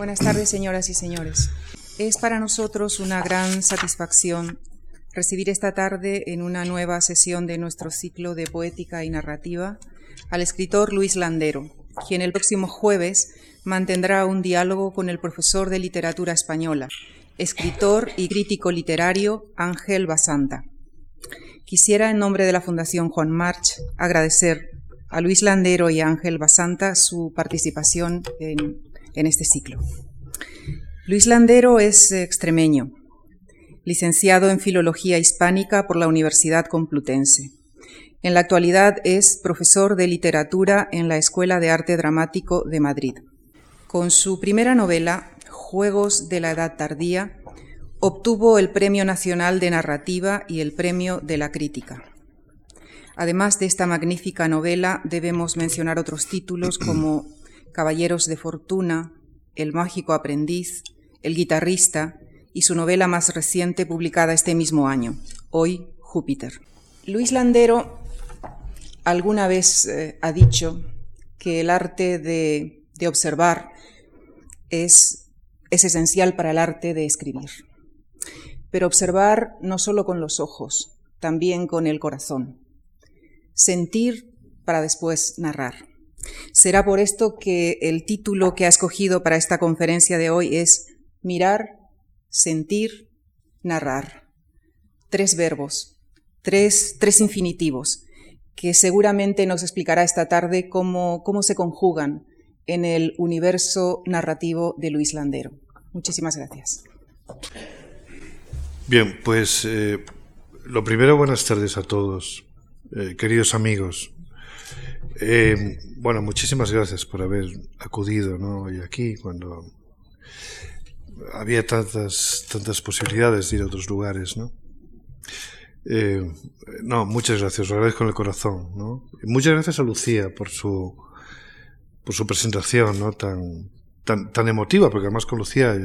Buenas tardes, señoras y señores. Es para nosotros una gran satisfacción recibir esta tarde en una nueva sesión de nuestro ciclo de poética y narrativa al escritor Luis Landero, quien el próximo jueves mantendrá un diálogo con el profesor de literatura española, escritor y crítico literario Ángel Basanta. Quisiera, en nombre de la Fundación Juan March, agradecer a Luis Landero y a Ángel Basanta su participación en en este ciclo. Luis Landero es extremeño, licenciado en Filología Hispánica por la Universidad Complutense. En la actualidad es profesor de literatura en la Escuela de Arte Dramático de Madrid. Con su primera novela, Juegos de la Edad Tardía, obtuvo el Premio Nacional de Narrativa y el Premio de la Crítica. Además de esta magnífica novela, debemos mencionar otros títulos como Caballeros de Fortuna, El mágico aprendiz, El guitarrista y su novela más reciente publicada este mismo año, Hoy Júpiter. Luis Landero alguna vez eh, ha dicho que el arte de, observar es, es esencial para el arte de escribir. Pero observar no solo con los ojos, también con el corazón. Sentir para después narrar. Será por esto que el título que ha escogido para esta conferencia de hoy es Mirar, sentir, narrar. Tres verbos, tres, tres infinitivos, que seguramente nos explicará esta tarde cómo, cómo se conjugan en el universo narrativo de Luis Landero. Muchísimas gracias. Bien, pues eh, lo primero, buenas tardes a todos, eh, queridos amigos. Eh, bueno, muchísimas gracias por haber acudido ¿no? hoy aquí cuando había tantas, tantas posibilidades de ir a otros lugares. ¿no? Eh, no, muchas gracias, lo agradezco con el corazón. ¿no? muchas gracias a Lucía por su, por su presentación ¿no? tan, tan, tan emotiva, porque además con Lucía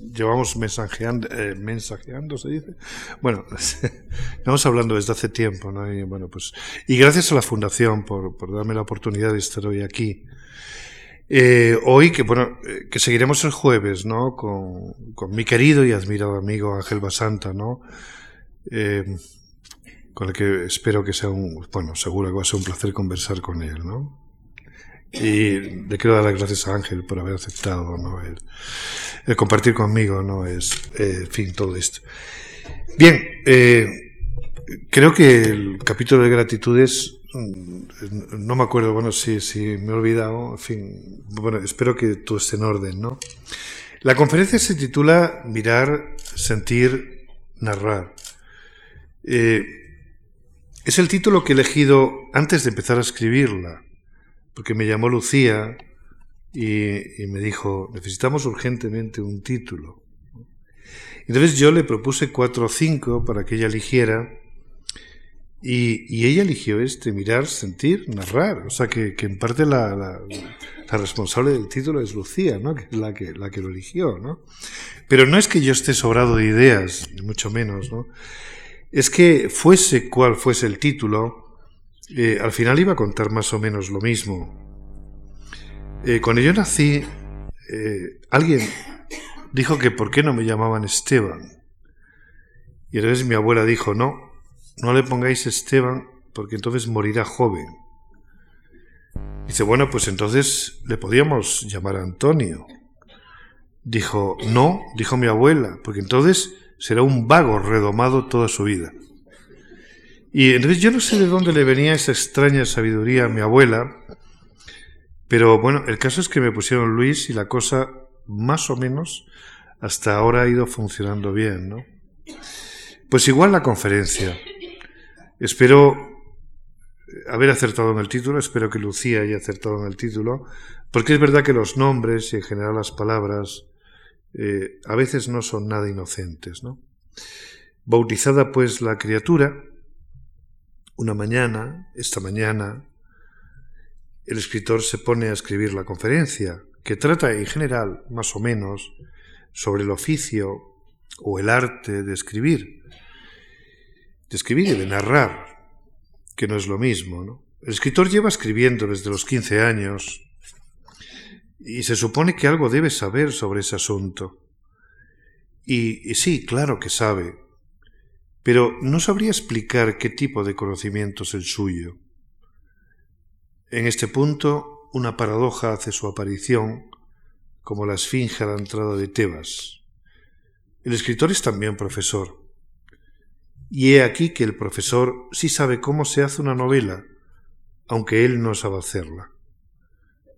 llevamos mensajeando, eh, mensajeando, se dice. Bueno, estamos hablando desde hace tiempo, ¿no? Y bueno, pues, y gracias a la Fundación por, por darme la oportunidad de estar hoy aquí. Eh, hoy, que bueno, eh, que seguiremos el jueves, ¿no? Con, con mi querido y admirado amigo Ángel Basanta, ¿no? Eh, con el que espero que sea un, bueno, seguro que va a ser un placer conversar con él, ¿no? Y le quiero dar las gracias a Ángel por haber aceptado ¿no? el, compartir conmigo, ¿no? Es, eh, fin, todo esto. Bien, eh, creo que el capítulo de gratitudes, mm, no me acuerdo, bueno, si, si me he olvidado, en fin, bueno, espero que todo esté en orden, ¿no? La conferencia se titula Mirar, Sentir, Narrar. Eh, es el título que he elegido antes de empezar a escribirla porque me llamó Lucía y, me dijo, necesitamos urgentemente un título. Entonces yo le propuse cuatro o cinco para que ella eligiera y, ella eligió este, mirar, sentir, narrar. O sea que, en parte la, la, responsable del título es Lucía, ¿no? que es la que, la que lo eligió. ¿no? Pero no es que yo esté sobrado de ideas, ni mucho menos. ¿no? Es que fuese cual fuese el título, eh, al final iba a contar más o menos lo mismo. Eh, cuando yo nací, eh, alguien dijo que por qué no me llamaban Esteban. Y entonces mi abuela dijo, no, no le pongáis Esteban porque entonces morirá joven. Dice, bueno, pues entonces le podíamos llamar Antonio. Dijo, no, dijo mi abuela, porque entonces será un vago redomado toda su vida. Y entonces yo no sé de dónde le venía esa extraña sabiduría a mi abuela, pero bueno, el caso es que me pusieron Luis y la cosa más o menos hasta ahora ha ido funcionando bien, ¿no? Pues igual la conferencia. Espero haber acertado en el título, espero que Lucía haya acertado en el título, porque es verdad que los nombres y en general las palabras eh, a veces no son nada inocentes, ¿no? Bautizada pues la criatura, una mañana, esta mañana, el escritor se pone a escribir la conferencia, que trata en general, más o menos, sobre el oficio o el arte de escribir, de escribir y de narrar, que no es lo mismo. El escritor lleva escribiendo desde los 15 años y se supone que algo debe saber sobre ese asunto. Y, y sí, claro que sabe, pero no sabría explicar qué tipo de conocimiento es el suyo. En este punto, una paradoja hace su aparición, como la esfinge a la entrada de Tebas. El escritor es también profesor. Y he aquí que el profesor sí sabe cómo se hace una novela, aunque él no sabe hacerla.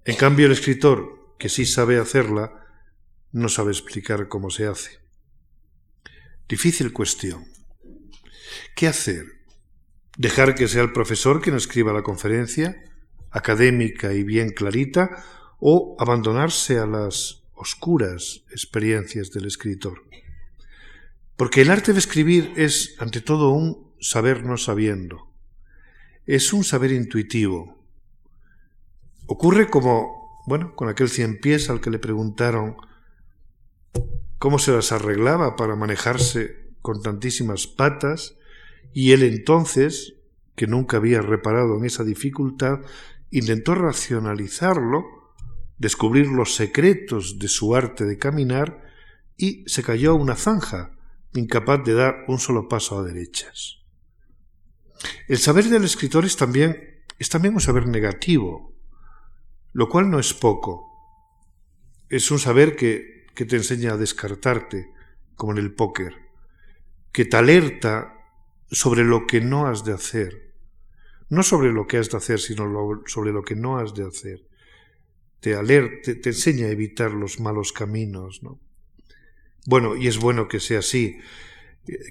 En cambio, el escritor, que sí sabe hacerla, no sabe explicar cómo se hace. Difícil cuestión. ¿Qué hacer? ¿Dejar que sea el profesor quien escriba la conferencia, académica y bien clarita, o abandonarse a las oscuras experiencias del escritor? Porque el arte de escribir es, ante todo, un saber no sabiendo. Es un saber intuitivo. Ocurre como, bueno, con aquel cien pies al que le preguntaron cómo se las arreglaba para manejarse con tantísimas patas y él entonces, que nunca había reparado en esa dificultad, intentó racionalizarlo, descubrir los secretos de su arte de caminar y se cayó a una zanja, incapaz de dar un solo paso a derechas. El saber del escritor es también, es también un saber negativo, lo cual no es poco. Es un saber que, que te enseña a descartarte, como en el póker, que te alerta sobre lo que no has de hacer. No sobre lo que has de hacer, sino sobre lo que no has de hacer. Te alerta, te enseña a evitar los malos caminos, ¿no? Bueno, y es bueno que sea así,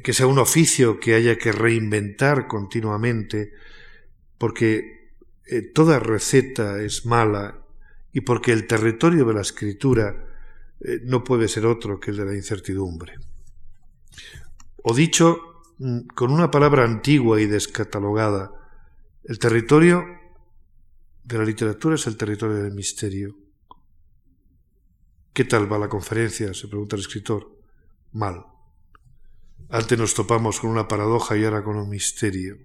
que sea un oficio que haya que reinventar continuamente, porque eh, toda receta es mala y porque el territorio de la escritura eh, no puede ser otro que el de la incertidumbre. O dicho con una palabra antigua y descatalogada. El territorio de la literatura es el territorio del misterio. ¿Qué tal va la conferencia? se pregunta el escritor. Mal. Antes nos topamos con una paradoja y ahora con un misterio.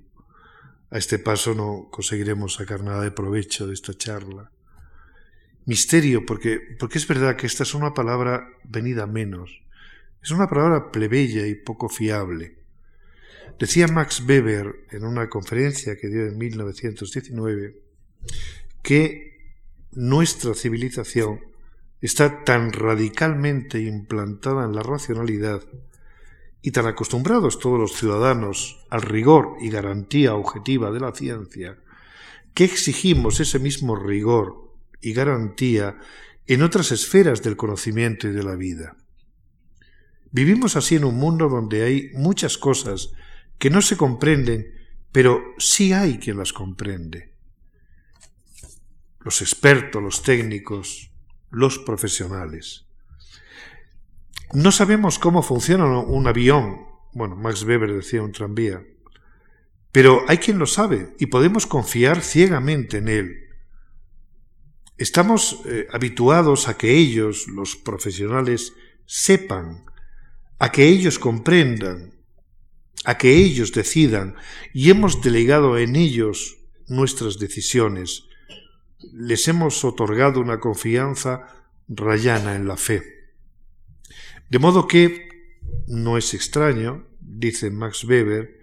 A este paso no conseguiremos sacar nada de provecho de esta charla. Misterio, porque, porque es verdad que esta es una palabra venida menos. Es una palabra plebeya y poco fiable. Decía Max Weber en una conferencia que dio en 1919 que nuestra civilización está tan radicalmente implantada en la racionalidad y tan acostumbrados todos los ciudadanos al rigor y garantía objetiva de la ciencia, que exigimos ese mismo rigor y garantía en otras esferas del conocimiento y de la vida. Vivimos así en un mundo donde hay muchas cosas que no se comprenden, pero sí hay quien las comprende. Los expertos, los técnicos, los profesionales. No sabemos cómo funciona un avión, bueno, Max Weber decía un tranvía, pero hay quien lo sabe y podemos confiar ciegamente en él. Estamos eh, habituados a que ellos, los profesionales, sepan, a que ellos comprendan, a que ellos decidan y hemos delegado en ellos nuestras decisiones. Les hemos otorgado una confianza rayana en la fe. De modo que no es extraño, dice Max Weber,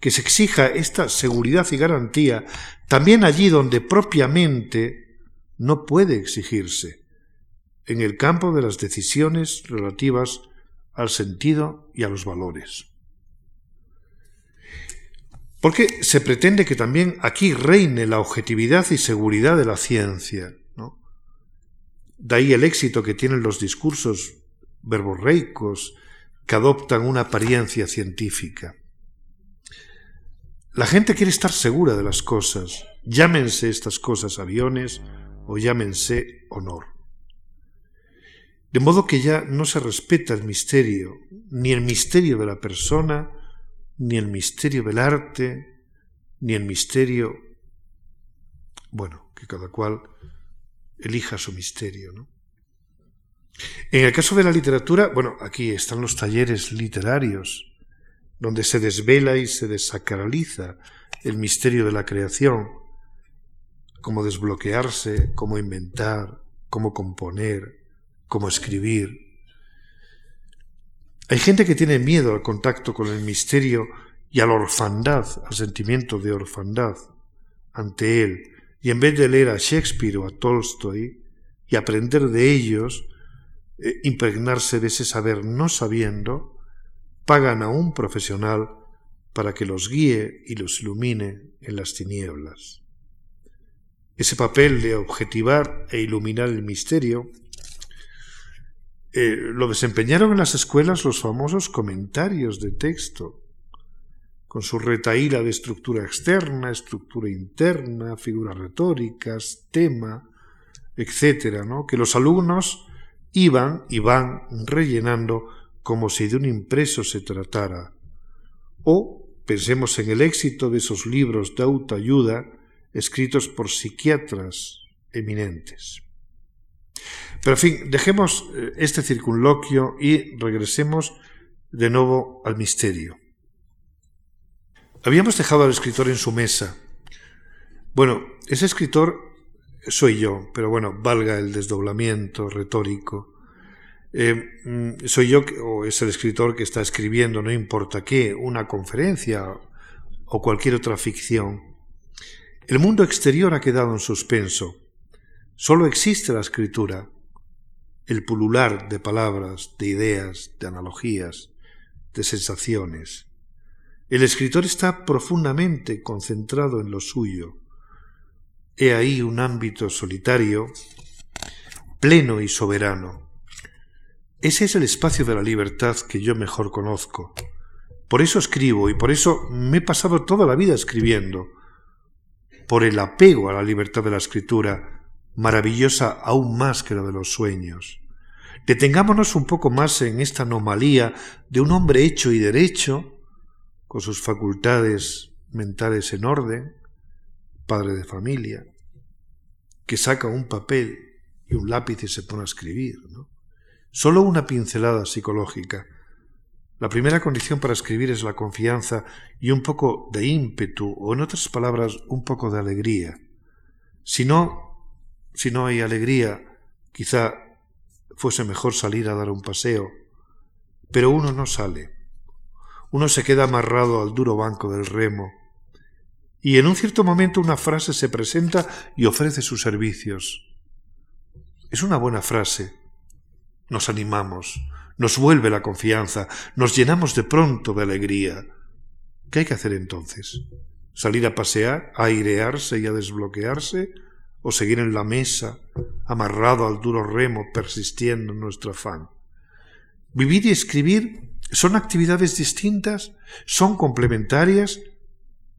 que se exija esta seguridad y garantía también allí donde propiamente no puede exigirse, en el campo de las decisiones relativas al sentido y a los valores. Porque se pretende que también aquí reine la objetividad y seguridad de la ciencia. De ahí el éxito que tienen los discursos verborreicos que adoptan una apariencia científica. La gente quiere estar segura de las cosas, llámense estas cosas aviones o llámense honor. De modo que ya no se respeta el misterio, ni el misterio de la persona, ni el misterio del arte, ni el misterio, bueno, que cada cual elija su misterio, ¿no? En el caso de la literatura, bueno, aquí están los talleres literarios, donde se desvela y se desacraliza el misterio de la creación, cómo desbloquearse, cómo inventar, cómo componer, cómo escribir. Hay gente que tiene miedo al contacto con el misterio y a la orfandad, al sentimiento de orfandad ante él, y en vez de leer a Shakespeare o a Tolstoy y aprender de ellos, eh, impregnarse de ese saber no sabiendo, pagan a un profesional para que los guíe y los ilumine en las tinieblas. Ese papel de objetivar e iluminar el misterio eh, lo desempeñaron en las escuelas los famosos comentarios de texto, con su retaíla de estructura externa, estructura interna, figuras retóricas, tema, etcétera, ¿no? que los alumnos iban y van rellenando como si de un impreso se tratara. O pensemos en el éxito de esos libros de autoayuda escritos por psiquiatras eminentes. Pero en fin, dejemos eh, este circunloquio y regresemos de nuevo al misterio. Habíamos dejado al escritor en su mesa. Bueno, ese escritor soy yo, pero bueno, valga el desdoblamiento retórico. Eh, mm, soy yo o es el escritor que está escribiendo, no importa qué, una conferencia o cualquier otra ficción. El mundo exterior ha quedado en suspenso. Solo existe la escritura, el pulular de palabras, de ideas, de analogías, de sensaciones. El escritor está profundamente concentrado en lo suyo. He ahí un ámbito solitario, pleno y soberano. Ese es el espacio de la libertad que yo mejor conozco. Por eso escribo y por eso me he pasado toda la vida escribiendo. Por el apego a la libertad de la escritura, maravillosa aún más que la de los sueños. Detengámonos un poco más en esta anomalía de un hombre hecho y derecho, con sus facultades mentales en orden, padre de familia, que saca un papel y un lápiz y se pone a escribir. ¿no? Solo una pincelada psicológica. La primera condición para escribir es la confianza y un poco de ímpetu, o en otras palabras, un poco de alegría. Si no, si no hay alegría, quizá fuese mejor salir a dar un paseo, pero uno no sale uno se queda amarrado al duro banco del remo, y en un cierto momento una frase se presenta y ofrece sus servicios. Es una buena frase. Nos animamos, nos vuelve la confianza, nos llenamos de pronto de alegría. ¿Qué hay que hacer entonces? ¿Salir a pasear, a airearse y a desbloquearse? ¿O seguir en la mesa, amarrado al duro remo, persistiendo en nuestro afán? Vivir y escribir ¿Son actividades distintas? ¿Son complementarias?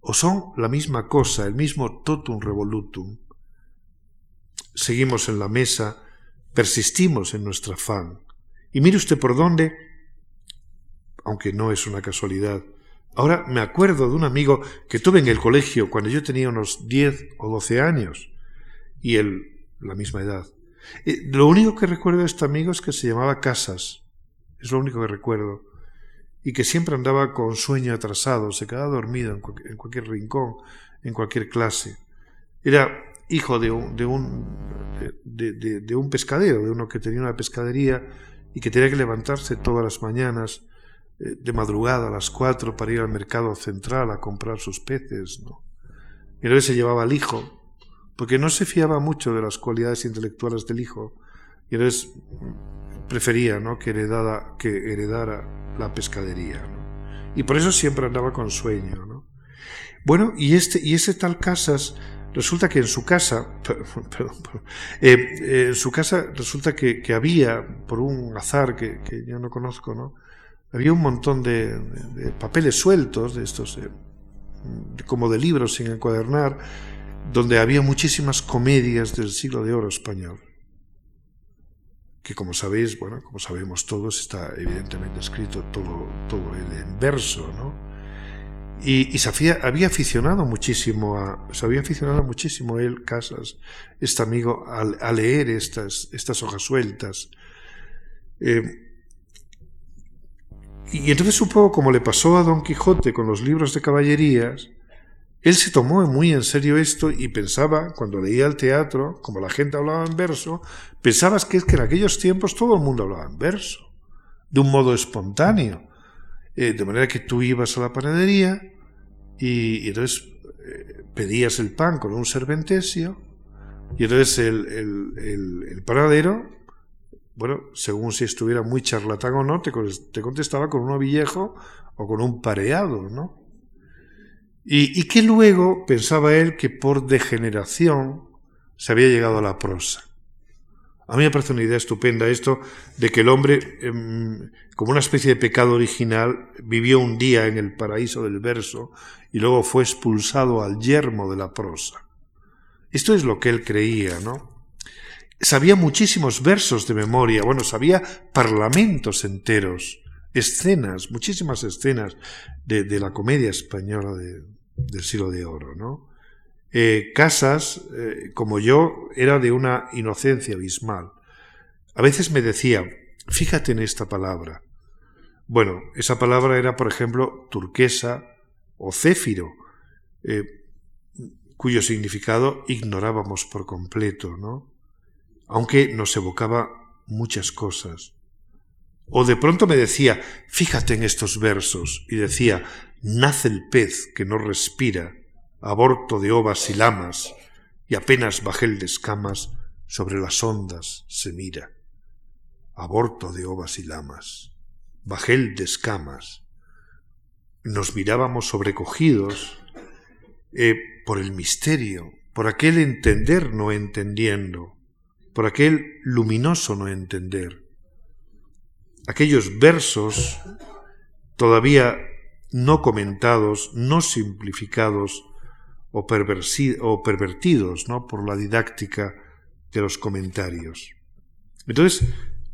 ¿O son la misma cosa, el mismo totum revolutum? Seguimos en la mesa, persistimos en nuestro afán. Y mire usted por dónde, aunque no es una casualidad. Ahora me acuerdo de un amigo que tuve en el colegio cuando yo tenía unos diez o doce años y él la misma edad. Eh, lo único que recuerdo de este amigo es que se llamaba Casas. Es lo único que recuerdo y que siempre andaba con sueño atrasado, se quedaba dormido en, cualquier, rincón, en cualquier clase. Era hijo de un, de un, de, un pescadero, de uno que tenía una pescadería y que tenía que levantarse todas las mañanas eh, de madrugada a las cuatro para ir al mercado central a comprar sus peces. ¿no? Y a se llevaba al hijo, porque no se fiaba mucho de las cualidades intelectuales del hijo, y entonces prefería ¿no? que, heredara, que heredara la pescadería. Y por eso siempre andaba con sueño. ¿no? Bueno, y, este, y ese tal Casas, resulta que en su casa, eh, eh, en su casa resulta que, había, por un azar que, yo no conozco, ¿no? había un montón de, papeles sueltos, de estos, eh, como de libros sin encuadernar, donde había muchísimas comedias del siglo de oro español que como sabéis, bueno, como sabemos todos, está evidentemente escrito todo, todo en verso, ¿no? Y, se había, aficionado muchísimo a, se había aficionado muchísimo él, Casas, este amigo, a, leer estas, estas hojas sueltas. Eh, y entonces poco como le pasó a Don Quijote con los libros de caballerías, él se tomó muy en serio esto y pensaba, cuando leía el teatro, como la gente hablaba en verso, pensabas que es que en aquellos tiempos todo el mundo hablaba en verso, de un modo espontáneo. Eh, de manera que tú ibas a la panadería y, entonces eh, pedías el pan con un serventesio y entonces el, el, panadero, bueno, según si estuviera muy charlatán o no, te, te contestaba con un ovillejo o con un pareado, ¿no? Y, que luego pensaba él que por degeneración se había llegado a la prosa. A mí me parece una idea estupenda esto de que el hombre, em, como una especie de pecado original, vivió un día en el paraíso del verso y luego fue expulsado al yermo de la prosa. Esto es lo que él creía, ¿no? Sabía muchísimos versos de memoria, bueno, sabía parlamentos enteros, escenas, muchísimas escenas de la comedia española de, del siglo de oro, ¿no? Eh, Casas, eh, como yo, era de una inocencia abismal. A veces me decía, fíjate en esta palabra. Bueno, esa palabra era, por ejemplo, turquesa o céfiro, eh, cuyo significado ignorábamos por completo, ¿no? Aunque nos evocaba muchas cosas. O de pronto me decía, fíjate en estos versos, y decía, nace el pez que no respira, aborto de ovas y lamas, y apenas bajel de escamas sobre las ondas se mira. Aborto de ovas y lamas, bajel de escamas. Nos mirábamos sobrecogidos eh, por el misterio, por aquel entender no entendiendo, por aquel luminoso no entender. Aquellos versos todavía no comentados, no simplificados o, o pervertidos ¿no? por la didáctica de los comentarios. Entonces,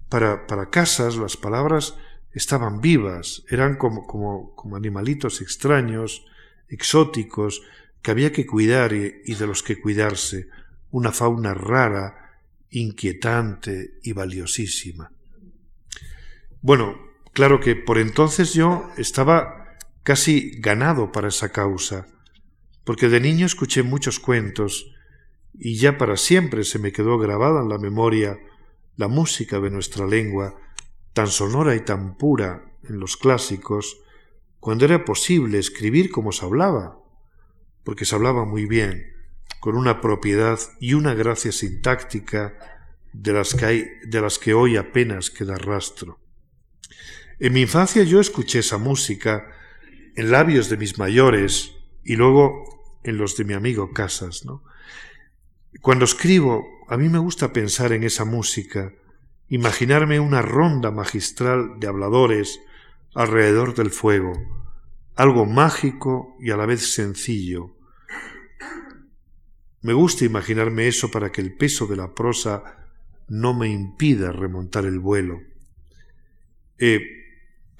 para, para Casas las palabras estaban vivas, eran como, como, como animalitos extraños, exóticos, que había que cuidar y, y de los que cuidarse, una fauna rara, inquietante y valiosísima. Bueno, claro que por entonces yo estaba casi ganado para esa causa, porque de niño escuché muchos cuentos y ya para siempre se me quedó grabada en la memoria la música de nuestra lengua, tan sonora y tan pura en los clásicos, cuando era posible escribir como se hablaba, porque se hablaba muy bien, con una propiedad y una gracia sintáctica de las que, hay, de las que hoy apenas queda rastro. En mi infancia yo escuché esa música en labios de mis mayores y luego en los de mi amigo Casas. Cuando escribo, a mí me gusta pensar en esa música, imaginarme una ronda magistral de habladores alrededor del fuego, algo mágico y a la vez sencillo. Me gusta imaginarme eso para que el peso de la prosa no me impida remontar el vuelo. Eh,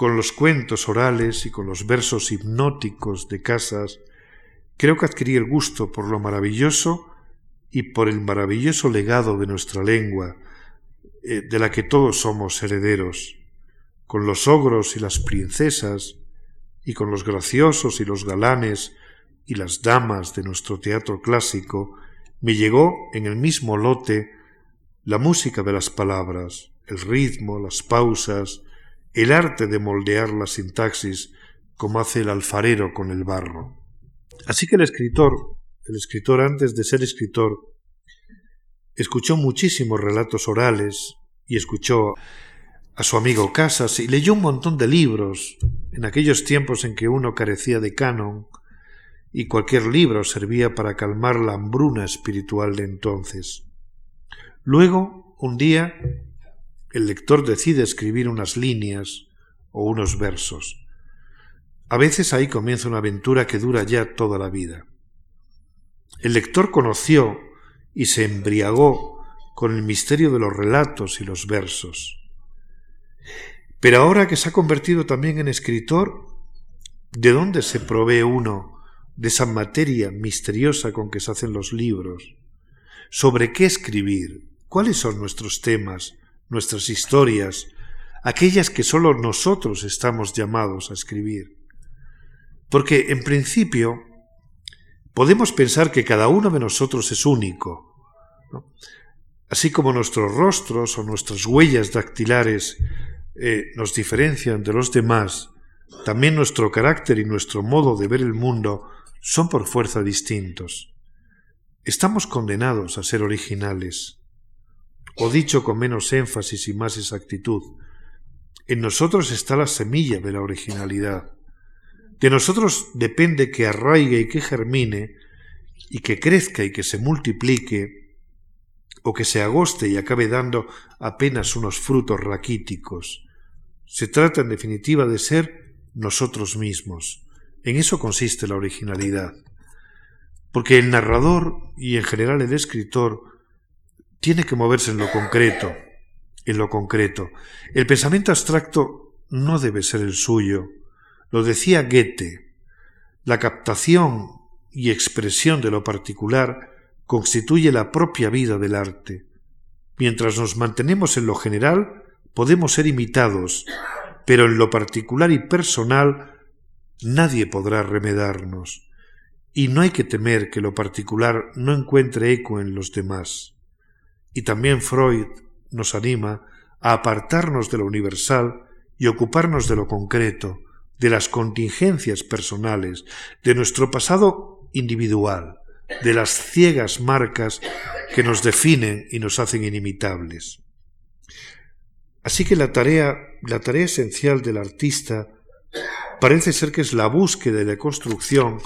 con los cuentos orales y con los versos hipnóticos de Casas, creo que adquirí el gusto por lo maravilloso y por el maravilloso legado de nuestra lengua, eh, de la que todos somos herederos, con los ogros y las princesas, y con los graciosos y los galanes y las damas de nuestro teatro clásico, me llegó en el mismo lote la música de las palabras, el ritmo, las pausas, el arte de moldear la sintaxis como hace el alfarero con el barro. Así que el escritor, el escritor antes de ser escritor, escuchó muchísimos relatos orales y escuchó a su amigo Casas y leyó un montón de libros en aquellos tiempos en que uno carecía de canon y cualquier libro servía para calmar la hambruna espiritual de entonces. Luego, un día, el lector decide escribir unas líneas o unos versos. A veces ahí comienza una aventura que dura ya toda la vida. El lector conoció y se embriagó con el misterio de los relatos y los versos. Pero ahora que se ha convertido también en escritor, ¿de dónde se provee uno de esa materia misteriosa con que se hacen los libros? ¿Sobre qué escribir? ¿Cuáles son nuestros temas? Nuestras historias, aquellas que sólo nosotros estamos llamados a escribir. Porque, en principio, podemos pensar que cada uno de nosotros es único. Así como nuestros rostros o nuestras huellas dactilares eh, nos diferencian de los demás, también nuestro carácter y nuestro modo de ver el mundo son por fuerza distintos. Estamos condenados a ser originales. O dicho con menos énfasis y más exactitud, en nosotros está la semilla de la originalidad. De nosotros depende que arraigue y que germine, y que crezca y que se multiplique, o que se agoste y acabe dando apenas unos frutos raquíticos. Se trata, en definitiva, de ser nosotros mismos. En eso consiste la originalidad. Porque el narrador y en general el escritor tiene que moverse en lo concreto, en lo concreto. El pensamiento abstracto no debe ser el suyo, lo decía Goethe, la captación y expresión de lo particular constituye la propia vida del arte. Mientras nos mantenemos en lo general, podemos ser imitados, pero en lo particular y personal nadie podrá remedarnos. Y no hay que temer que lo particular no encuentre eco en los demás. Y también Freud nos anima a apartarnos de lo universal y ocuparnos de lo concreto, de las contingencias personales, de nuestro pasado individual, de las ciegas marcas que nos definen y nos hacen inimitables. Así que la tarea, la tarea esencial del artista parece ser que es la búsqueda y la construcción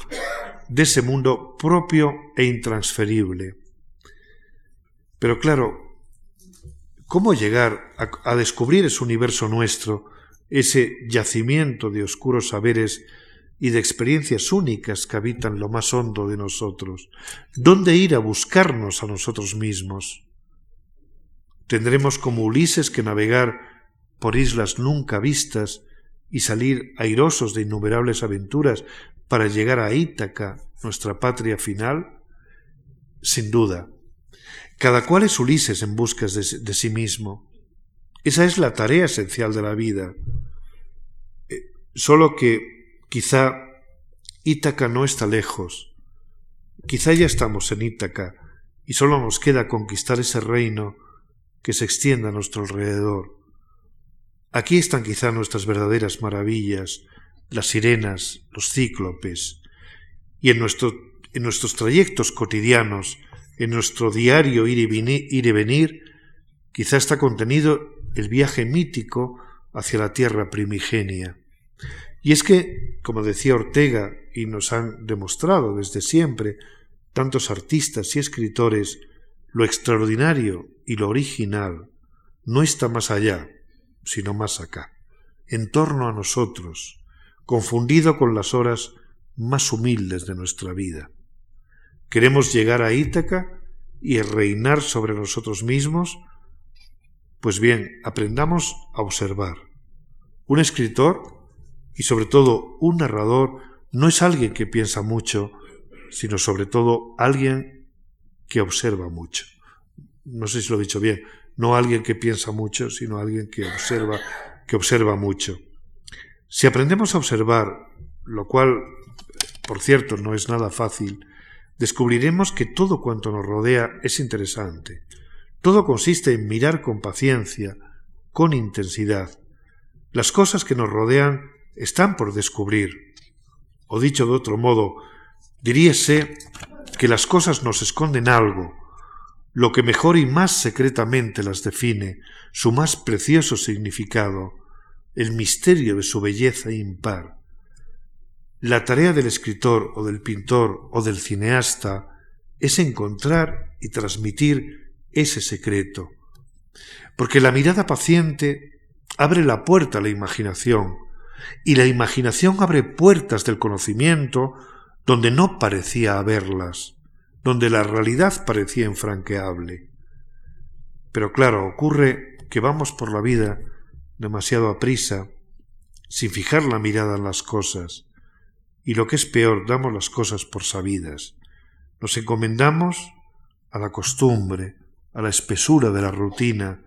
de ese mundo propio e intransferible. Pero claro, ¿cómo llegar a, descubrir ese universo nuestro ese yacimiento de oscuros saberes y de experiencias únicas que habitan lo más hondo de nosotros. ¿Dónde ir a buscarnos a nosotros mismos? Tendremos como Ulises que navegar por islas nunca vistas y salir airosos de innumerables aventuras para llegar a Ítaca, nuestra patria final? Sin duda. Cada cual es Ulises en busca de, sí mismo. Esa es la tarea esencial de la vida. Eh, solo que quizá Ítaca no está lejos. Quizá ya estamos en Ítaca y solo nos queda conquistar ese reino que se extienda a nuestro alrededor. Aquí están quizá nuestras verdaderas maravillas, las sirenas, los cíclopes, y en, en nuestros trayectos cotidianos, en nuestro diario ir y, ir y venir, quizá está contenido el viaje mítico hacia la tierra primigenia. Y es que, como decía Ortega, y nos han demostrado desde siempre tantos artistas y escritores, lo extraordinario y lo original no está más allá, sino más acá, en torno a nosotros, confundido con las horas más humildes de nuestra vida. Queremos llegar a Ítaca y reinar sobre nosotros mismos pues bien, aprendamos a observar. Un escritor y sobre todo un narrador no es alguien que piensa mucho, sino sobre todo alguien que observa mucho. No sé si lo he dicho bien, no alguien que piensa mucho, sino alguien que observa, que observa mucho. Si aprendemos a observar, lo cual, por cierto, no es nada fácil, descubriremos que todo cuanto nos rodea es interesante, todo consiste en mirar con paciencia, con intensidad. Las cosas que nos rodean están por descubrir. O dicho de otro modo, diríase que las cosas nos esconden algo, lo que mejor y más secretamente las define, su más precioso significado, el misterio de su belleza impar. La tarea del escritor o del pintor o del cineasta es encontrar y transmitir ese secreto, porque la mirada paciente abre la puerta a la imaginación, y la imaginación abre puertas del conocimiento donde no parecía haberlas, donde la realidad parecía infranqueable. Pero claro, ocurre que vamos por la vida demasiado a prisa, sin fijar la mirada en las cosas, y lo que es peor, damos las cosas por sabidas. Nos encomendamos a la costumbre, a la espesura de la rutina,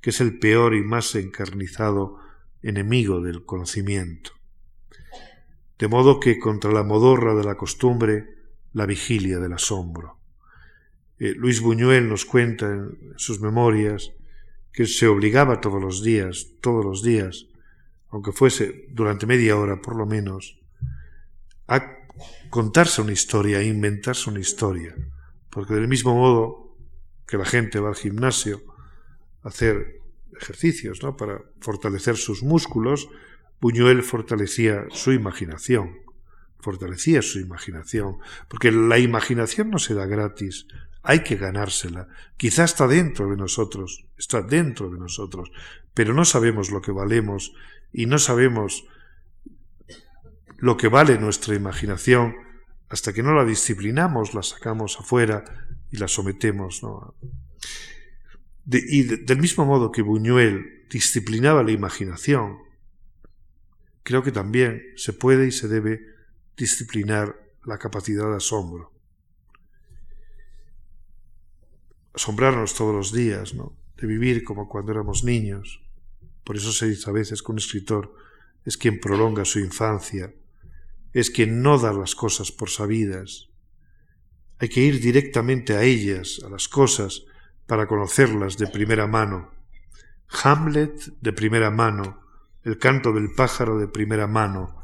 que es el peor y más encarnizado enemigo del conocimiento. De modo que contra la modorra de la costumbre la vigilia del asombro. Eh, Luis Buñuel nos cuenta en sus memorias que se obligaba todos los días, todos los días, aunque fuese durante media hora por lo menos, a contarse una historia, a inventarse una historia, porque del mismo modo que la gente va al gimnasio a hacer ejercicios ¿no? para fortalecer sus músculos, Buñuel fortalecía su imaginación, fortalecía su imaginación, porque la imaginación no se da gratis, hay que ganársela. Quizá está dentro de nosotros, está dentro de nosotros, pero no sabemos lo que valemos y no sabemos lo que vale nuestra imaginación hasta que no la disciplinamos, la sacamos afuera y la sometemos. y del mismo modo que Buñuel disciplinaba la imaginación, creo que también se puede y se debe disciplinar la capacidad de asombro. Asombrarnos todos los días, ¿no? De vivir como cuando éramos niños. Por eso se dice a veces que un escritor es quien prolonga su infancia es quien no da las cosas por sabidas. Hay que ir directamente a ellas, a las cosas, para conocerlas de primera mano. Hamlet de primera mano, el canto del pájaro de primera mano,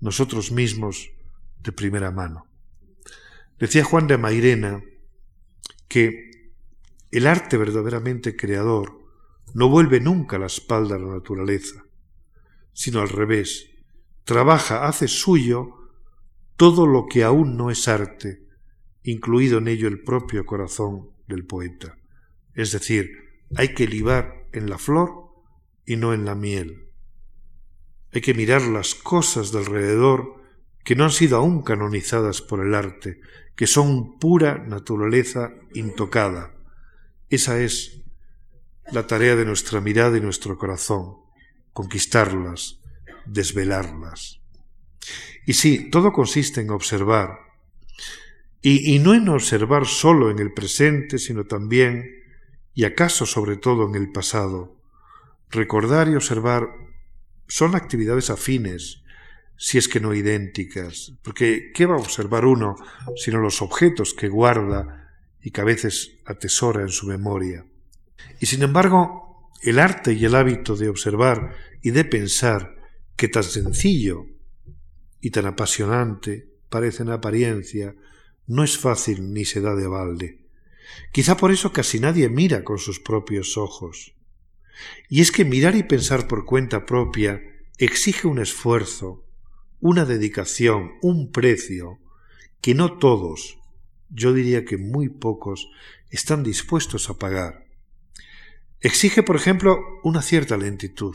nosotros mismos de primera mano. Decía Juan de Mairena que el arte verdaderamente creador no vuelve nunca la espalda a la naturaleza, sino al revés, trabaja, hace suyo todo lo que aún no es arte, incluido en ello el propio corazón del poeta. Es decir, hay que libar en la flor y no en la miel. Hay que mirar las cosas de alrededor que no han sido aún canonizadas por el arte, que son pura naturaleza intocada. Esa es la tarea de nuestra mirada y nuestro corazón, conquistarlas, desvelarlas. Y sí, todo consiste en observar, y, y, no en observar solo en el presente, sino también, y acaso sobre todo en el pasado. Recordar y observar son actividades afines, si es que no idénticas, porque ¿qué va a observar uno sino los objetos que guarda y que a veces atesora en su memoria? Y sin embargo, el arte y el hábito de observar y de pensar que tan sencillo y tan apasionante parece en apariencia, no es fácil ni se da de balde. Quizá por eso casi nadie mira con sus propios ojos. Y es que mirar y pensar por cuenta propia exige un esfuerzo, una dedicación, un precio, que no todos, yo diría que muy pocos, están dispuestos a pagar. Exige, por ejemplo, una cierta lentitud,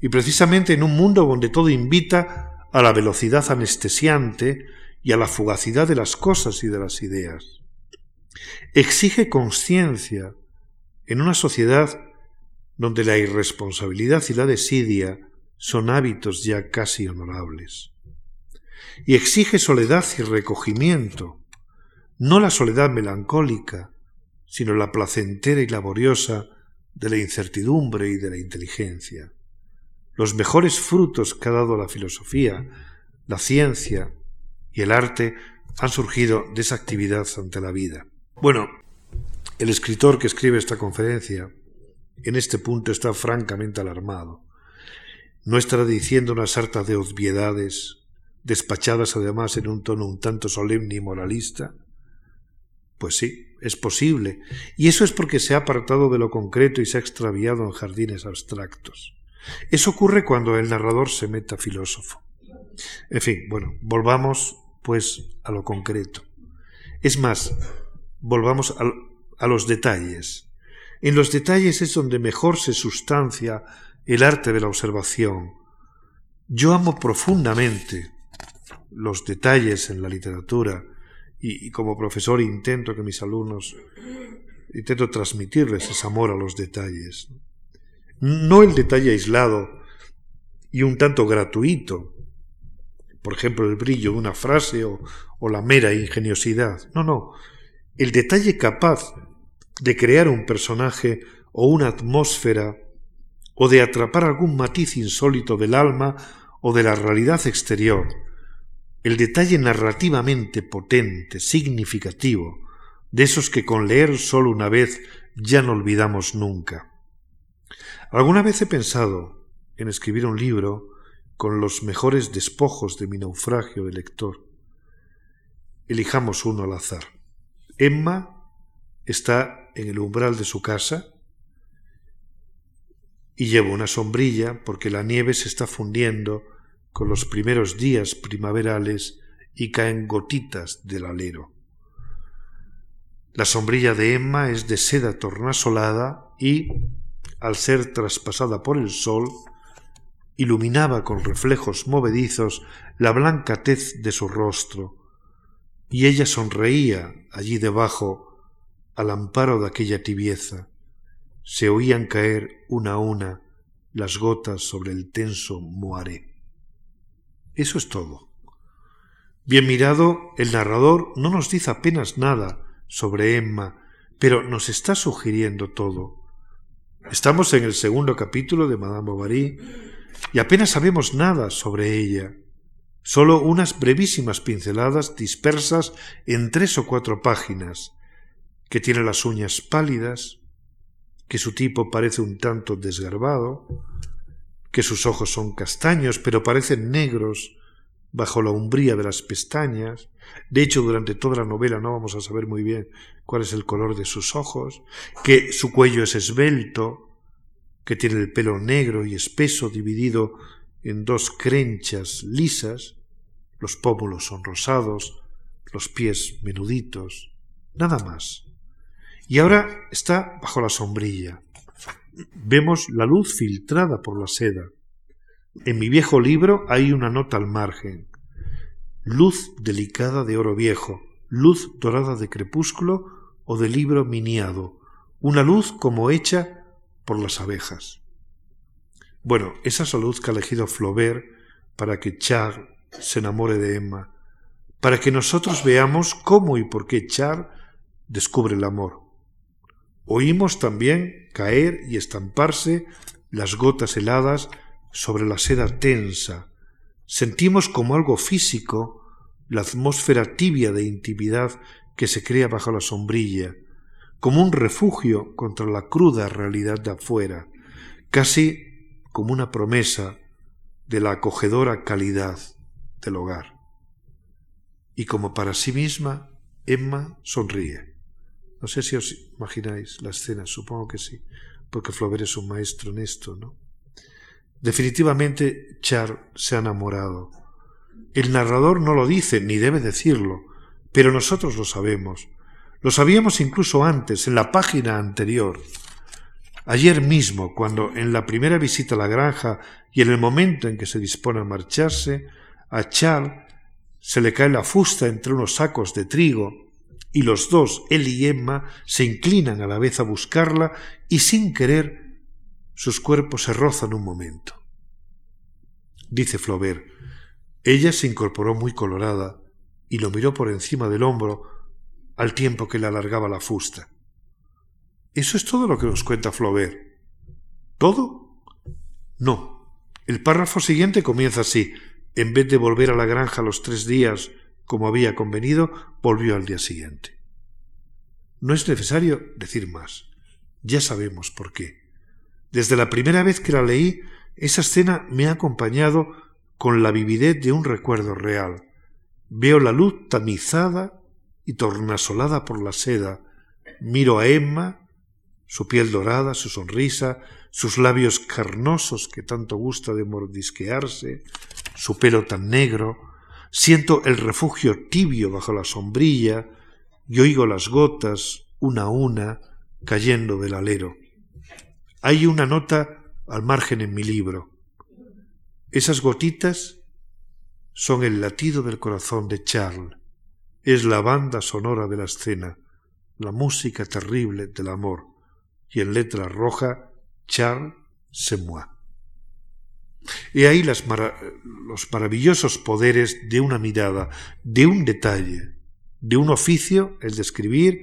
y precisamente en un mundo donde todo invita a la velocidad anestesiante y a la fugacidad de las cosas y de las ideas. Exige conciencia en una sociedad donde la irresponsabilidad y la desidia son hábitos ya casi honorables. Y exige soledad y recogimiento, no la soledad melancólica, sino la placentera y laboriosa de la incertidumbre y de la inteligencia los mejores frutos que ha dado la filosofía, la ciencia y el arte han surgido de esa actividad ante la vida. Bueno, el escritor que escribe esta conferencia en este punto está francamente alarmado. ¿No estará diciendo una sarta de obviedades, despachadas además en un tono un tanto solemne y moralista? Pues sí, es posible, y eso es porque se ha apartado de lo concreto y se ha extraviado en jardines abstractos. Eso ocurre cuando el narrador se meta filósofo. En fin, bueno, volvamos pues a lo concreto. Es más, volvamos a, a los detalles. En los detalles es donde mejor se sustancia el arte de la observación. Yo amo profundamente los detalles en la literatura y, y, como profesor intento que mis alumnos, intento transmitirles ese amor a los detalles no el detalle aislado y un tanto gratuito, por ejemplo, el brillo de una frase o, la mera ingeniosidad. No, no, el detalle capaz de crear un personaje o una atmósfera o de atrapar algún matiz insólito del alma o de la realidad exterior, el detalle narrativamente potente, significativo, de esos que con leer solo una vez ya no olvidamos nunca. Alguna vez he pensado en escribir un libro con los mejores despojos de mi naufragio de lector. Elijamos uno al azar. Emma está en el umbral de su casa y lleva una sombrilla porque la nieve se está fundiendo con los primeros días primaverales y caen gotitas del alero. La sombrilla de Emma es de seda tornasolada y, al ser traspasada por el sol, iluminaba con reflejos movedizos la blanca tez de su rostro, y ella sonreía allí debajo al amparo de aquella tibieza. Se oían caer una a una las gotas sobre el tenso moaré. Eso es todo. Bien mirado, el narrador no nos dice apenas nada sobre Emma, pero nos está sugiriendo todo. Estamos en el segundo capítulo de Madame Bovary y apenas sabemos nada sobre ella, solo unas brevísimas pinceladas dispersas en tres o cuatro páginas, que tiene las uñas pálidas, que su tipo parece un tanto desgarbado, que sus ojos son castaños pero parecen negros bajo la umbría de las pestañas. De hecho, durante toda la novela no vamos a saber muy bien cuál es el color de sus ojos, que su cuello es esbelto, que tiene el pelo negro y espeso dividido en dos crenchas lisas, los pómulos son rosados, los pies menuditos, nada más. Y ahora está bajo la sombrilla. Vemos la luz filtrada por la seda. En mi viejo libro hay una nota al margen. Luz delicada de oro viejo, luz dorada de crepúsculo o de libro miniado, una luz como hecha por las abejas. Bueno, esa es la luz que ha elegido Flaubert para que Char se enamore de Emma, para que nosotros veamos cómo y por qué Char descubre el amor. Oímos también caer y estamparse las gotas heladas sobre la seda tensa. Sentimos como algo físico la atmósfera tibia de intimidad que se crea bajo la sombrilla, como un refugio contra la cruda realidad de afuera, casi como una promesa de la acogedora calidad del hogar. Y como para sí misma, Emma sonríe. No sé si os imagináis la escena, supongo que sí, porque Flaubert es un maestro en esto, ¿no? Definitivamente Char se ha enamorado. El narrador no lo dice, ni debe decirlo, pero nosotros lo sabemos. Lo sabíamos incluso antes, en la página anterior. Ayer mismo, cuando en la primera visita a la granja y en el momento en que se dispone a marcharse, a Char se le cae la fusta entre unos sacos de trigo, y los dos, él y Emma, se inclinan a la vez a buscarla y sin querer sus cuerpos se rozan un momento. Dice Flaubert, ella se incorporó muy colorada y lo miró por encima del hombro al tiempo que le alargaba la fusta. Eso es todo lo que nos cuenta Flaubert. ¿Todo? No. El párrafo siguiente comienza así. En vez de volver a la granja los tres días, como había convenido, volvió al día siguiente. No es necesario decir más. Ya sabemos por qué. Desde la primera vez que la leí, esa escena me ha acompañado con la vividez de un recuerdo real. Veo la luz tamizada y tornasolada por la seda. Miro a Emma, su piel dorada, su sonrisa, sus labios carnosos que tanto gusta de mordisquearse, su pelo tan negro. Siento el refugio tibio bajo la sombrilla y oigo las gotas, una a una, cayendo del alero. Hay una nota al margen en mi libro. Esas gotitas son el latido del corazón de Charles. Es la banda sonora de la escena, la música terrible del amor. Y en letra roja, Charles se moi. Y ahí los maravillosos poderes de una mirada, de un detalle, de un oficio, el de escribir,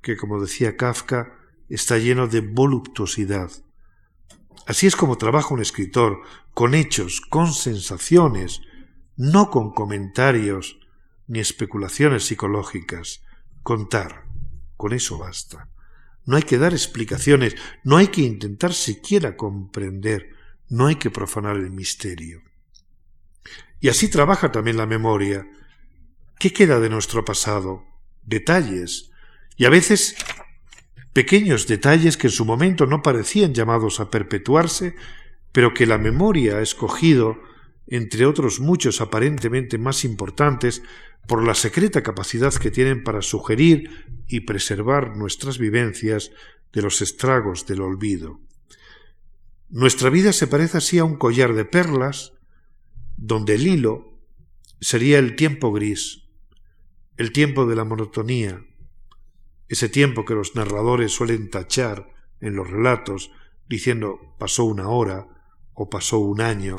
que como decía Kafka, está lleno de voluptuosidad. Así es como trabaja un escritor, con hechos, con sensaciones, no con comentarios ni especulaciones psicológicas, contar, con eso basta. No hay que dar explicaciones, no hay que intentar siquiera comprender, no hay que profanar el misterio. Y así trabaja también la memoria. ¿Qué queda de nuestro pasado? Detalles, y a veces pequeños detalles que en su momento no parecían llamados a perpetuarse, pero que la memoria ha escogido, entre otros muchos aparentemente más importantes, por la secreta capacidad que tienen para sugerir y preservar nuestras vivencias de los estragos del olvido. Nuestra vida se parece así a un collar de perlas, donde el hilo sería el tiempo gris, el tiempo de la monotonía, ese tiempo que los narradores suelen tachar en los relatos, diciendo pasó una hora o pasó un año,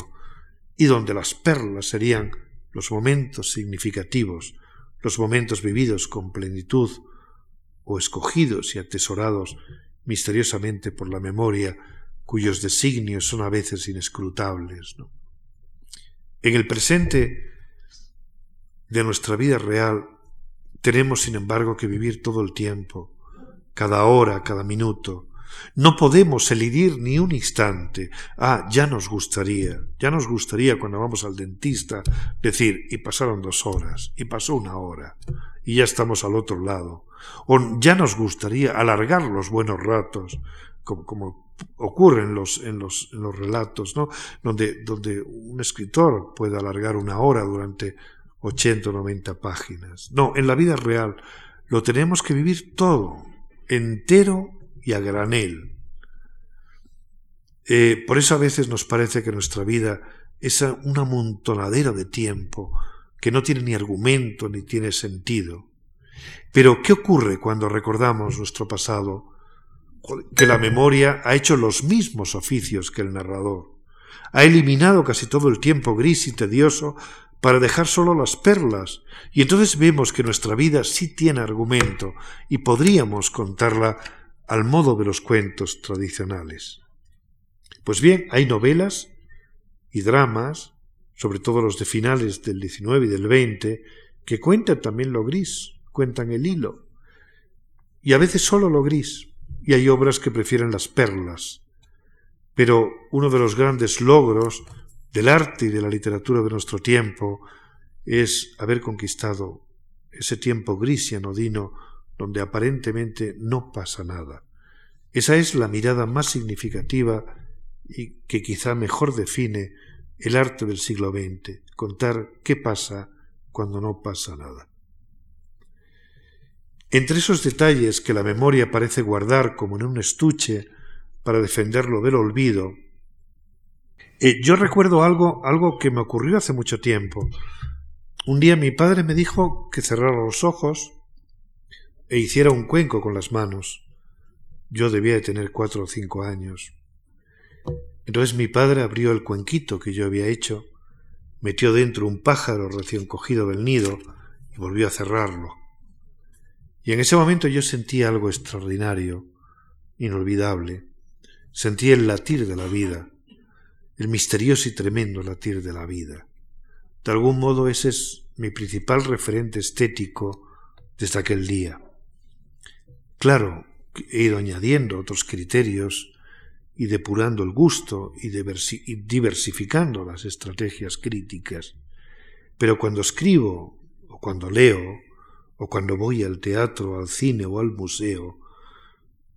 y donde las perlas serían los momentos significativos, los momentos vividos con plenitud o escogidos y atesorados misteriosamente por la memoria, cuyos designios son a veces inescrutables. En el presente de nuestra vida real tenemos, sin embargo, que vivir todo el tiempo, cada hora, cada minuto, no podemos elidir ni un instante. Ah, ya nos gustaría, ya nos gustaría cuando vamos al dentista decir, y pasaron dos horas, y pasó una hora, y ya estamos al otro lado. O ya nos gustaría alargar los buenos ratos, como, ocurre en los, en los, en los relatos, ¿no? Donde un escritor puede alargar una hora durante ochenta o noventa páginas. No, en la vida real lo tenemos que vivir todo, entero y a granel. Eh, por eso a veces nos parece que nuestra vida es una amontonadera de tiempo que no tiene ni argumento ni tiene sentido. Pero, ¿qué ocurre cuando recordamos nuestro pasado? Que la memoria ha hecho los mismos oficios que el narrador. Ha eliminado casi todo el tiempo gris y tedioso para dejar solo las perlas, y entonces vemos que nuestra vida sí tiene argumento y podríamos contarla al modo de los cuentos tradicionales. Pues bien, hay novelas y dramas, sobre todo los de finales del XIX y del XX, que cuentan también lo gris, cuentan el hilo, y a veces solo lo gris, y hay obras que prefieren las perlas. Pero uno de los grandes logros del arte y de la literatura de nuestro tiempo es haber conquistado ese tiempo gris y anodino donde aparentemente no pasa nada. Esa es la mirada más significativa y que quizá mejor define el arte del siglo XX, contar qué pasa cuando no pasa nada. Entre esos detalles que la memoria parece guardar como en un estuche para defenderlo del olvido, eh, yo recuerdo algo, algo que me ocurrió hace mucho tiempo. Un día mi padre me dijo que cerrara los ojos e hiciera un cuenco con las manos. Yo debía de tener cuatro o cinco años. Entonces mi padre abrió el cuenquito que yo había hecho, metió dentro un pájaro recién cogido del nido y volvió a cerrarlo. Y en ese momento yo sentí algo extraordinario, inolvidable. Sentí el latir de la vida, el misterioso y tremendo latir de la vida. De algún modo ese es mi principal referente estético desde aquel día. Claro, he ido añadiendo otros criterios y depurando el gusto y, diversificando las estrategias críticas. Pero cuando escribo, o cuando leo, o cuando voy al teatro, al cine o al museo,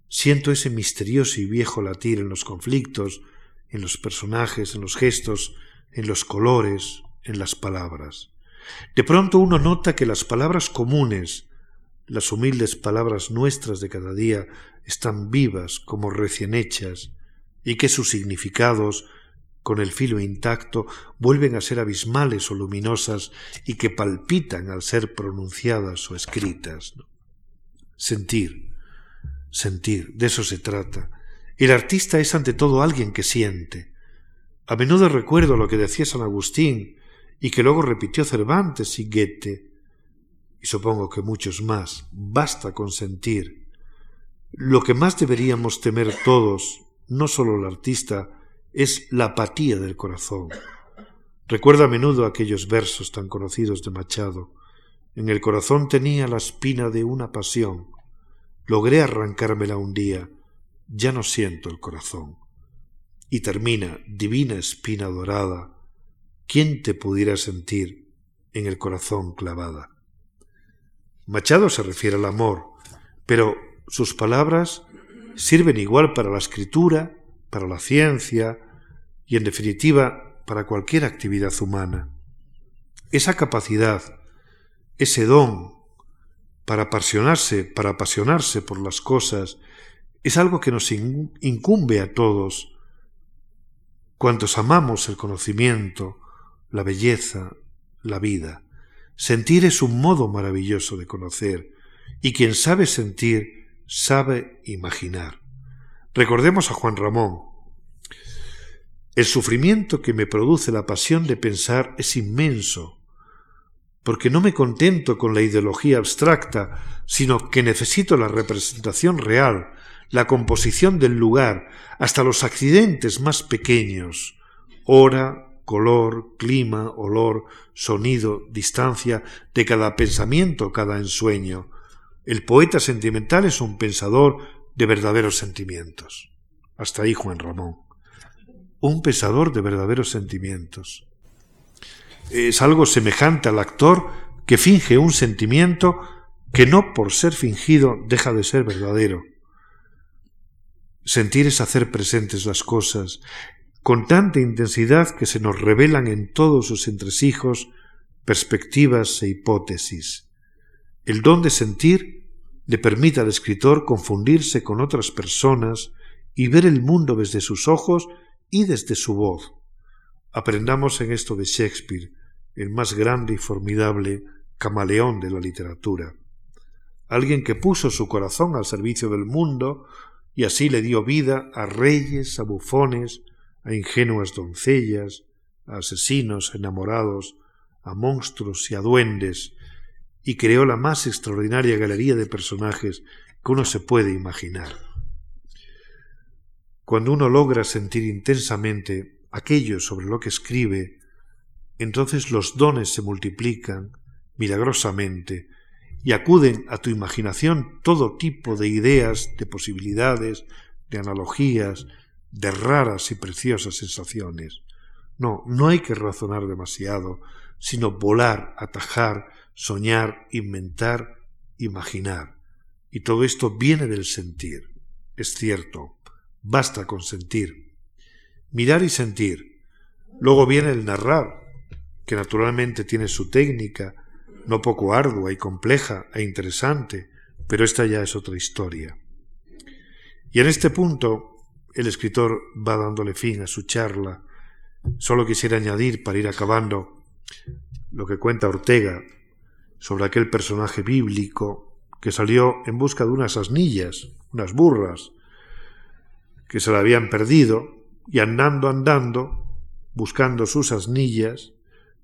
siento ese misterioso y viejo latir en los conflictos, en los personajes, en los gestos, en los colores, en las palabras. De pronto uno nota que las palabras comunes, las humildes palabras nuestras de cada día están vivas como recién hechas y que sus significados, con el filo intacto, vuelven a ser abismales o luminosas y que palpitan al ser pronunciadas o escritas. Sentir, sentir, de eso se trata. El artista es ante todo alguien que siente. A menudo recuerdo lo que decía San Agustín y que luego repitió Cervantes y Goethe y supongo que muchos más, basta con sentir. Lo que más deberíamos temer todos, no solo el artista, es la apatía del corazón. Recuerdo a menudo aquellos versos tan conocidos de Machado. En el corazón tenía la espina de una pasión. Logré arrancármela un día. Ya no siento el corazón. Y termina, divina espina dorada. ¿Quién te pudiera sentir en el corazón clavada? Machado se refiere al amor, pero sus palabras sirven igual para la escritura, para la ciencia y, en definitiva, para cualquier actividad humana. Esa capacidad, ese don para apasionarse, para apasionarse por las cosas, es algo que nos incumbe a todos, cuantos amamos el conocimiento, la belleza, la vida. Sentir es un modo maravilloso de conocer, y quien sabe sentir, sabe imaginar. Recordemos a Juan Ramón. El sufrimiento que me produce la pasión de pensar es inmenso, porque no me contento con la ideología abstracta, sino que necesito la representación real, la composición del lugar, hasta los accidentes más pequeños, hora, color, clima, olor, sonido, distancia de cada pensamiento, cada ensueño. El poeta sentimental es un pensador de verdaderos sentimientos. Hasta ahí Juan Ramón. Un pensador de verdaderos sentimientos. Es algo semejante al actor que finge un sentimiento que no por ser fingido deja de ser verdadero. Sentir es hacer presentes las cosas, con tanta intensidad que se nos revelan en todos sus entresijos perspectivas e hipótesis. El don de sentir le permite al escritor confundirse con otras personas y ver el mundo desde sus ojos y desde su voz. Aprendamos en esto de Shakespeare, el más grande y formidable camaleón de la literatura. Alguien que puso su corazón al servicio del mundo y así le dio vida a reyes, a bufones, a ingenuas doncellas, a asesinos enamorados, a monstruos y a duendes, y creó la más extraordinaria galería de personajes que uno se puede imaginar. Cuando uno logra sentir intensamente aquello sobre lo que escribe, entonces los dones se multiplican milagrosamente y acuden a tu imaginación todo tipo de ideas, de posibilidades, de analogías, de raras y preciosas sensaciones. No, no hay que razonar demasiado, sino volar, atajar, soñar, inventar, imaginar. Y todo esto viene del sentir. Es cierto, basta con sentir. Mirar y sentir. Luego viene el narrar, que naturalmente tiene su técnica, no poco ardua y compleja e interesante, pero esta ya es otra historia. Y en este punto el escritor va dándole fin a su charla. Solo quisiera añadir, para ir acabando, lo que cuenta Ortega sobre aquel personaje bíblico que salió en busca de unas asnillas, unas burras, que se la habían perdido, y andando, andando, buscando sus asnillas,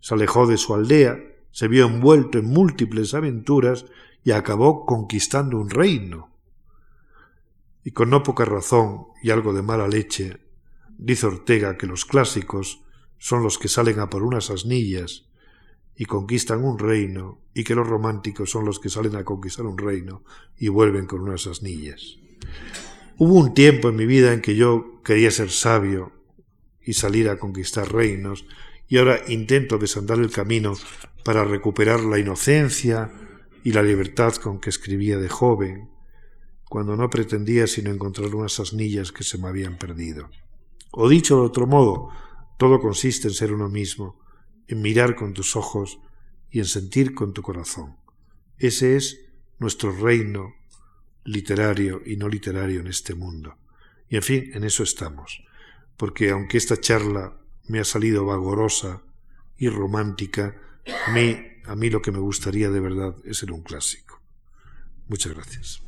se alejó de su aldea, se vio envuelto en múltiples aventuras y acabó conquistando un reino y con no poca razón y algo de mala leche, dice Ortega que los clásicos son los que salen a por unas asnillas y conquistan un reino, y que los románticos son los que salen a conquistar un reino y vuelven con unas asnillas. Hubo un tiempo en mi vida en que yo quería ser sabio y salir a conquistar reinos, y ahora intento desandar el camino para recuperar la inocencia y la libertad con que escribía de joven, cuando no pretendía sino encontrar unas asnillas que se me habían perdido. O dicho de otro modo, todo consiste en ser uno mismo, en mirar con tus ojos y en sentir con tu corazón. Ese es nuestro reino literario y no literario en este mundo. Y en fin, en eso estamos, porque aunque esta charla me ha salido vagorosa y romántica, a mí, a mí lo que me gustaría de verdad es ser un clásico. Muchas gracias.